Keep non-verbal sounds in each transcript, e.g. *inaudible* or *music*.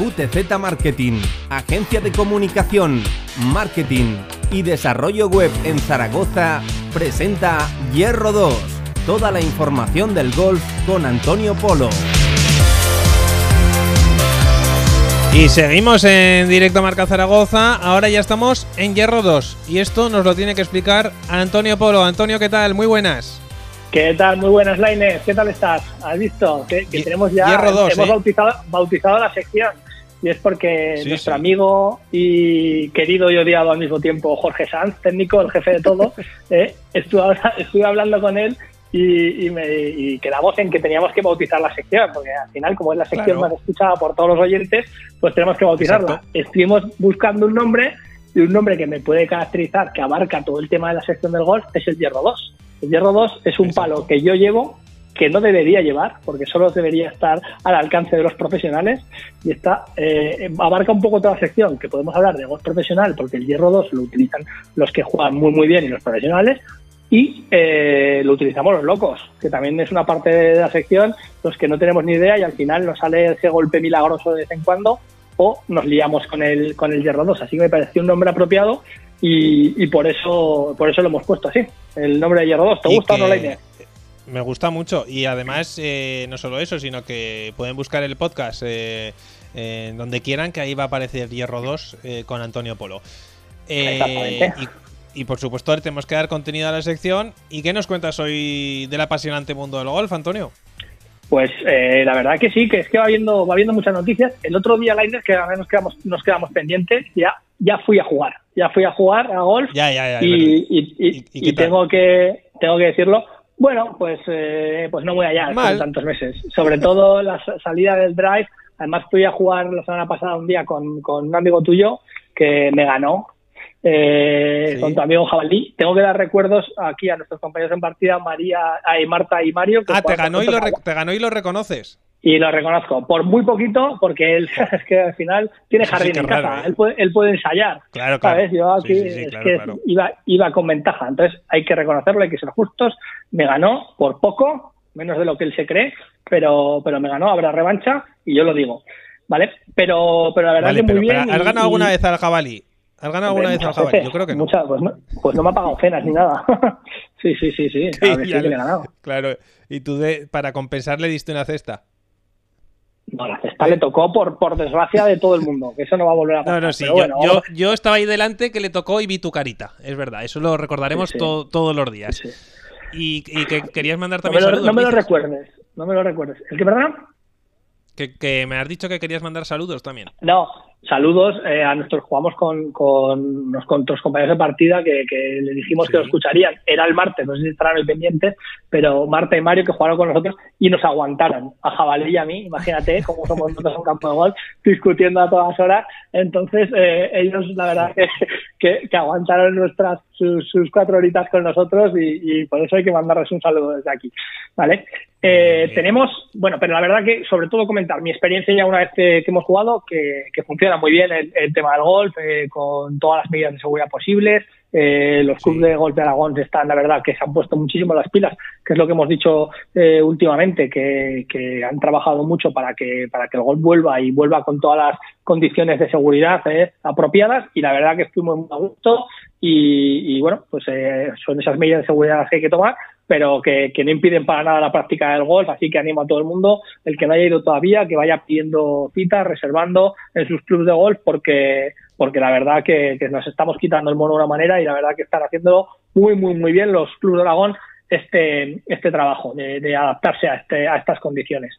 QTZ Marketing, agencia de comunicación, marketing y desarrollo web en Zaragoza, presenta Hierro 2. Toda la información del golf con Antonio Polo. Y seguimos en directo Marca Zaragoza. Ahora ya estamos en Hierro 2. Y esto nos lo tiene que explicar Antonio Polo. Antonio, ¿qué tal? Muy buenas. ¿Qué tal? Muy buenas, Laines. ¿Qué tal estás? ¿Has visto? Que, tenemos ya. Hierro 2, hemos ¿eh? bautizado, bautizado la sección. Y es porque Sí, nuestro sí. amigo y querido y odiado al mismo tiempo, Jorge Sanz, técnico, el jefe de todo, *laughs* eh, estuve, habla- estuve hablando con él y, y me, y quedamos en que teníamos que bautizar la sección, porque al final, como es la sección Claro. más escuchada por todos los oyentes, pues tenemos que bautizarla. Exacto. Estuvimos buscando un nombre y un nombre que me puede caracterizar, que abarca todo el tema de la sección del golf, es el Hierro 2. El Hierro 2 es un Exacto. palo que yo llevo que no debería llevar, porque solo debería estar al alcance de los profesionales, y está eh, abarca un poco toda la sección, que podemos hablar de golf profesional, porque el hierro 2 lo utilizan los que juegan muy muy bien y los profesionales, y eh, lo utilizamos los locos, que también es una parte de la sección, los que no tenemos ni idea y al final nos sale ese golpe milagroso de vez en cuando, o nos liamos con el, con el hierro 2, así que me pareció un nombre apropiado y, y por eso por eso lo hemos puesto así, el nombre de hierro 2. ¿Te Y gusta o no, Lainez? Me gusta mucho. Y además, eh, no solo eso, sino que pueden buscar el podcast eh, donde quieran, que ahí va a aparecer Hierro 2 eh, con Antonio Polo. Eh, Exactamente. y, y, por supuesto, tenemos que dar contenido a la sección. ¿Y qué nos cuentas hoy del apasionante mundo del golf, Antonio? Pues eh, la verdad que sí, que es que va viendo, va viendo muchas noticias. El otro día, Lainez, que nos quedamos, nos quedamos pendientes, ya, ya fui a jugar. Ya fui a jugar a golf Ya, ya, ya. y, y- y- ¿Y- tengo que tengo que decirlo. Bueno, pues eh, pues no muy allá después de tantos meses. Sobre todo la sa- salida del drive. Además fui a jugar la semana pasada un día con, con un amigo tuyo que me ganó. eh, Sí. con tu amigo Jabalí. Tengo que dar recuerdos aquí a nuestros compañeros en partida, María, ay, Marta y Mario. que Ah, te ganó, y lo te ganó y lo reconoces. Y lo reconozco. Por muy poquito, porque él *laughs* es que al final tiene Eso jardín en es raro, casa. ¿eh? Él, puede, él puede ensayar. Claro, claro. ¿Sabes? Yo aquí Sí, sí, sí, es claro, que claro. Iba, iba con ventaja. Entonces hay que reconocerlo, hay que ser justos. Me ganó por poco, menos de lo que él se cree, pero, pero me ganó. Habrá revancha y yo lo digo. ¿Vale? Pero, pero la verdad Vale, que muy pero, bien. ¿has ganado y- alguna vez al jabalí? ¿Has ganado alguna vez al jabalí? veces, Yo creo que no. muchas, pues, no pues no me ha pagado cenas ni nada. *laughs* sí, sí, sí, sí. Claro que sí que le he ganado. *laughs* Claro, y tú de, para compensar le diste una cesta. No, la cesta le tocó por, por desgracia de todo el mundo, que eso no va a volver a No, pasar. no, sí, pero yo, bueno, yo, vamos- yo estaba ahí delante que le tocó y vi tu carita, es verdad, eso lo recordaremos Sí, sí. to- todos los días. Sí, sí. Y, y que querías mandar No me, también lo, saludos. no me lo recuerdes, no me lo recuerdes. ¿El que perdona? Que, que me has dicho que querías mandar saludos también. No, saludos eh, a nuestros jugamos con, con, los- con nuestros compañeros de partida que, que le dijimos Sí. que lo escucharían. Era el martes, no sé si estarán hoy pendientes, pero Marta y Mario que jugaron con nosotros y nos aguantaron a Jabalí y a mí. Imagínate *laughs* cómo somos nosotros en campo de golf discutiendo a todas horas. Entonces, eh, ellos, la verdad, que, que, que aguantaron nuestras sus, sus cuatro horitas con nosotros y, y por eso hay que mandarles un saludo desde aquí. ¿Vale? Eh, tenemos, bueno, pero la verdad que sobre todo comentar mi experiencia ya una vez que, que hemos jugado, que, que funciona muy bien el, el tema del golf, eh, con todas las medidas de seguridad posibles. Eh, los clubes de golf de Aragón están, la verdad, que se han puesto muchísimo las pilas, que es lo que hemos dicho eh, últimamente, que, que han trabajado mucho para que, para que el golf vuelva y vuelva con todas las condiciones de seguridad eh, apropiadas. Y la verdad que estuvimos muy a gusto. Y, y, bueno, pues eh, son esas medidas de seguridad las que hay que tomar pero que, que no impiden para nada la práctica del golf, así que animo a todo el mundo, el que no haya ido todavía, que vaya pidiendo citas, reservando en sus clubes de golf, porque, porque la verdad que, que nos estamos quitando el mono de una manera y la verdad que están haciendo muy, muy, muy bien los clubes de Aragón este, este trabajo de, de adaptarse a, este, a estas condiciones.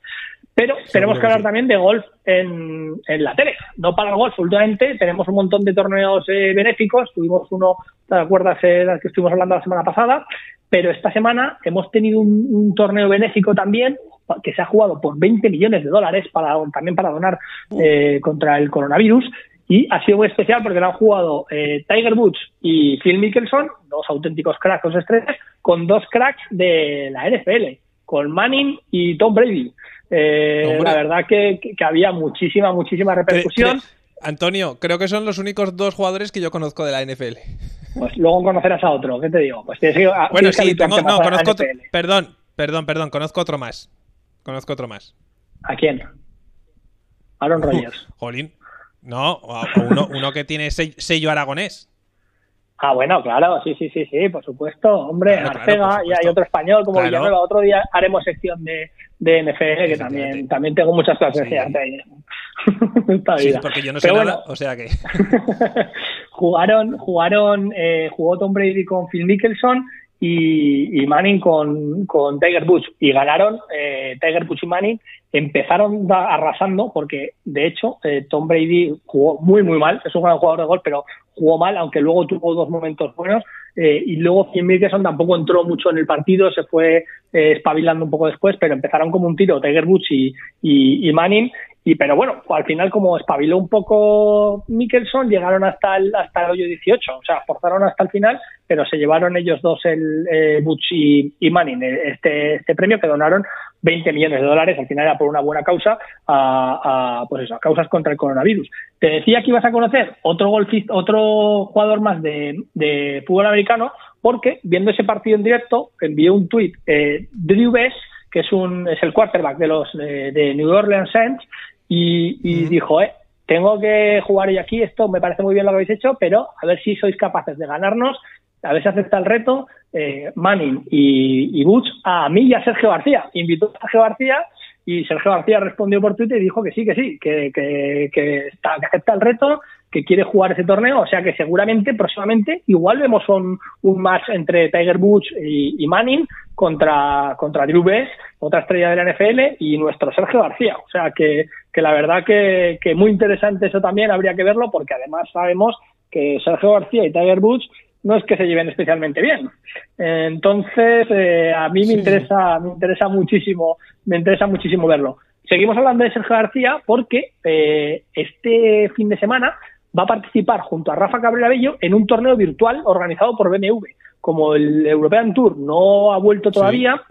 Pero tenemos que hablar también de golf en, en la tele, no para el golf. Últimamente tenemos un montón de torneos eh, benéficos. Tuvimos uno, ¿te acuerdas eh, que estuvimos hablando la semana pasada? Pero esta semana hemos tenido un, un torneo benéfico también que se ha jugado por 20 millones de dólares para, también para donar eh, contra el coronavirus. Y ha sido muy especial porque lo han jugado eh, Tiger Woods y Phil Mickelson, dos auténticos cracks, dos estrellas, con dos cracks de la NFL, con Manning y Tom Brady. Eh, la verdad que, había muchísima, muchísima repercusión. Antonio, creo que son los únicos dos jugadores que yo conozco de la NFL. Pues luego conocerás a otro, ¿qué te digo? Pues tienes que, Bueno, sí, tengo, no, conozco otro, perdón, perdón, perdón, conozco otro más. Conozco otro más. ¿A quién? Aaron Rodgers. Jolín. No, uno, uno que tiene sello aragonés. Ah, bueno, claro, sí, sí, sí, sí, por supuesto. Hombre, Arcega y hay otro español como Villanueva. Otro día haremos sección de, de NFL que también, también tengo muchas clases de ahí. Sí, *laughs* porque yo no sé nada, o sea que. *laughs* jugaron, jugaron, eh, jugó Tom Brady con Phil Mickelson y, Manning con, con, Tiger Woods. Y ganaron eh, Tiger Woods y Manning. Empezaron arrasando porque de hecho eh, Tom Brady jugó muy muy mal. Es un gran jugador de golf pero jugó mal aunque luego tuvo dos momentos buenos eh, y luego Phil Mickelson tampoco entró mucho en el partido se fue espabilando un poco después pero empezaron como un tiro Tiger Woods y, y Manning y pero bueno, al final como espabiló un poco Mickelson, llegaron hasta el hasta el hoyo 18, o sea, forzaron hasta el final, pero se llevaron ellos dos el eh, Butch y, Manning este este premio que donaron 20 millones de dólares, al final era por una buena causa a, pues eso, a causas contra el coronavirus. Te decía que ibas a conocer otro golfista, otro jugador más de, de fútbol americano, porque viendo ese partido en directo envió un tuit eh, Drew Bess, que es un es el quarterback de los de New Orleans Saints y, dijo, eh, tengo que jugar hoy aquí, esto me parece muy bien lo que habéis hecho, pero a ver si sois capaces de ganarnos, a ver si acepta el reto, eh, Manning y, y Butch, a mí y a Sergio García. Invitó a Sergio García y Sergio García respondió por Twitter y dijo que sí, que sí, que, que, está, que acepta el reto, que quiere jugar ese torneo, o sea que seguramente próximamente igual vemos un, un match entre Tiger Woods y, Manning contra, contra Drew Bess, otra estrella de la NFL, y nuestro Sergio García. O sea que, que la verdad que, que muy interesante eso también, habría que verlo, porque además sabemos que Sergio García y Tiger Woods no es que se lleven especialmente bien. Entonces, eh, a mí me interesa, me interesa muchísimo, me interesa muchísimo verlo. Seguimos hablando de Sergio García porque eh, este fin de semana va a participar junto a Rafa Cabrera Bello en un torneo virtual organizado por BMW. Como el European Tour no ha vuelto todavía,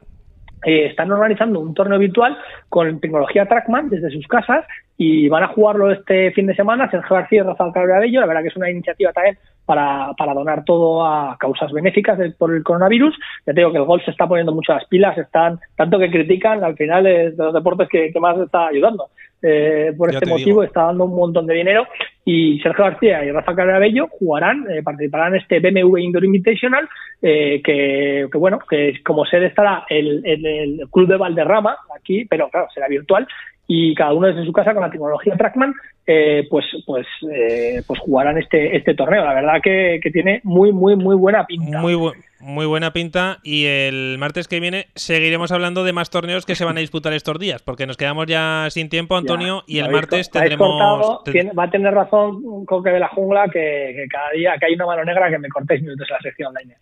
eh, están organizando un torneo virtual con tecnología Trackman desde sus casas y van a jugarlo este fin de semana Sergio García y Rafael Cabrera Bello. La verdad que es una iniciativa también para, para donar todo a causas benéficas por el coronavirus. Ya te digo que el golf se está poniendo mucho las pilas, están tanto que critican, al final es de los deportes que, más está ayudando. Eh, por este motivo está dando un montón de dinero y Sergio García y Rafa Carabello jugarán, eh, participarán en este BMW Indoor Invitational eh, que, bueno, que como sede estará el, el, Club de Valderrama aquí, pero claro, será virtual y cada uno desde su casa con la tecnología Trackman eh, pues pues eh, pues jugarán este este torneo. La verdad que, tiene muy muy muy buena pinta. Muy muy buena pinta y el martes que viene seguiremos hablando de más torneos que se van a disputar estos días porque nos quedamos ya sin tiempo Antonio y el martes tendremos va a tener razón Coque de la jungla que, cada día que hay una mano negra que me cortéis minutos en la sección Lainez.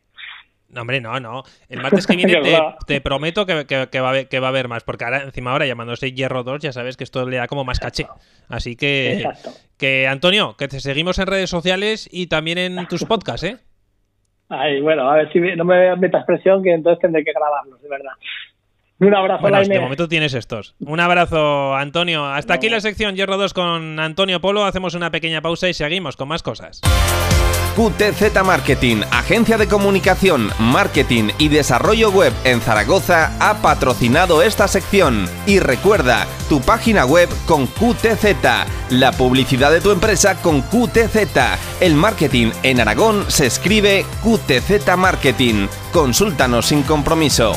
No, hombre, no, no. El martes que viene *laughs* te, prometo que, va a haber, más, porque ahora, encima ahora llamándose Hierro 2, ya sabes que esto le da como más caché. Así que, que Antonio, que te seguimos en redes sociales y también en tus *laughs* podcasts, ¿eh? Ay, bueno, a ver si no me metas presión, que entonces tendré que grabarlos, de verdad. Un abrazo, bueno, De momento tienes estos. Un abrazo, Antonio. Hasta aquí la sección Hierro 2 con Antonio Polo. Hacemos una pequeña pausa y seguimos con más cosas. QTZ Marketing, agencia de comunicación, marketing y desarrollo web en Zaragoza, ha patrocinado esta sección. Y recuerda, tu página web con QTZ, la publicidad de tu empresa con QTZ. El marketing en Aragón se escribe QTZ Marketing. Consúltanos sin compromiso.